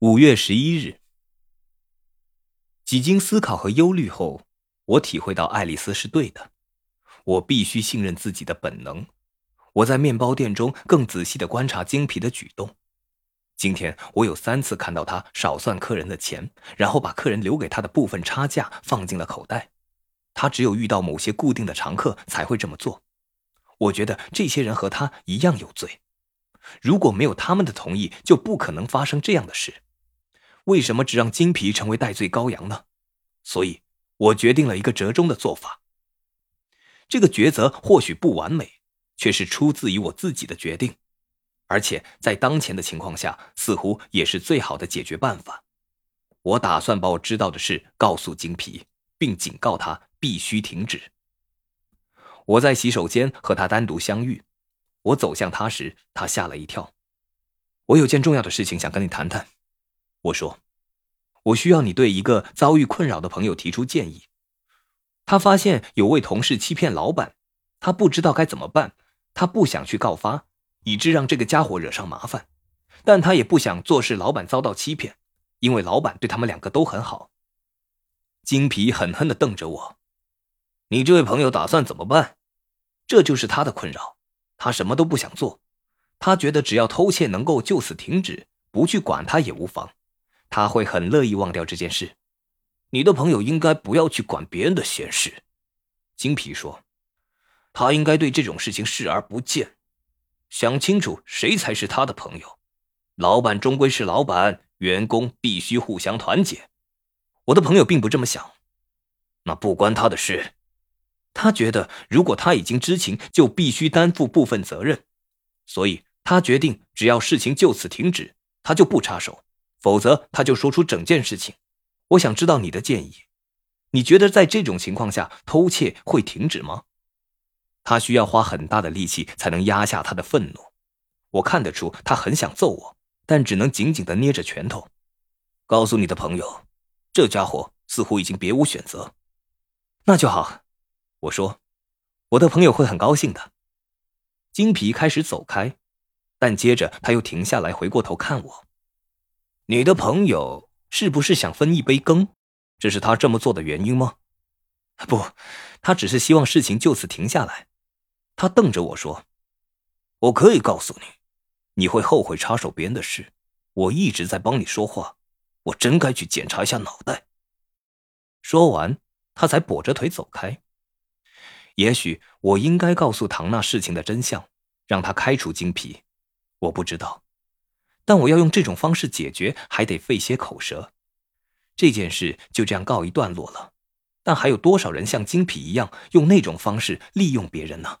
五月十一日，几经思考和忧虑后，我体会到爱丽丝是对的。我必须信任自己的本能。我在面包店中更仔细的观察精皮的举动。今天我有三次看到他少算客人的钱，然后把客人留给他的部分差价放进了口袋。他只有遇到某些固定的常客才会这么做。我觉得这些人和他一样有罪。如果没有他们的同意，就不可能发生这样的事。为什么只让金皮成为戴罪羔羊呢？所以，我决定了一个折中的做法。这个抉择或许不完美，却是出自于我自己的决定，而且在当前的情况下，似乎也是最好的解决办法。我打算把我知道的事告诉金皮，并警告他必须停止。我在洗手间和他单独相遇，我走向他时，他吓了一跳。我有件重要的事情想跟你谈谈。我说：“我需要你对一个遭遇困扰的朋友提出建议。他发现有位同事欺骗老板，他不知道该怎么办。他不想去告发，以致让这个家伙惹上麻烦，但他也不想做事老板遭到欺骗，因为老板对他们两个都很好。”金皮狠狠的瞪着我：“你这位朋友打算怎么办？这就是他的困扰，他什么都不想做，他觉得只要偷窃能够就此停止，不去管他也无妨。”他会很乐意忘掉这件事。你的朋友应该不要去管别人的闲事，金皮说。他应该对这种事情视而不见，想清楚谁才是他的朋友。老板终归是老板，员工必须互相团结。我的朋友并不这么想，那不关他的事。他觉得如果他已经知情，就必须担负部分责任，所以他决定只要事情就此停止，他就不插手。否则，他就说出整件事情。我想知道你的建议。你觉得在这种情况下偷窃会停止吗？他需要花很大的力气才能压下他的愤怒。我看得出他很想揍我，但只能紧紧的捏着拳头。告诉你的朋友，这家伙似乎已经别无选择。那就好，我说，我的朋友会很高兴的。金皮开始走开，但接着他又停下来，回过头看我。你的朋友是不是想分一杯羹？这是他这么做的原因吗？不，他只是希望事情就此停下来。他瞪着我说：“我可以告诉你，你会后悔插手别人的事。我一直在帮你说话，我真该去检查一下脑袋。”说完，他才跛着腿走开。也许我应该告诉唐娜事情的真相，让他开除精皮。我不知道。但我要用这种方式解决，还得费些口舌。这件事就这样告一段落了。但还有多少人像金皮一样用那种方式利用别人呢？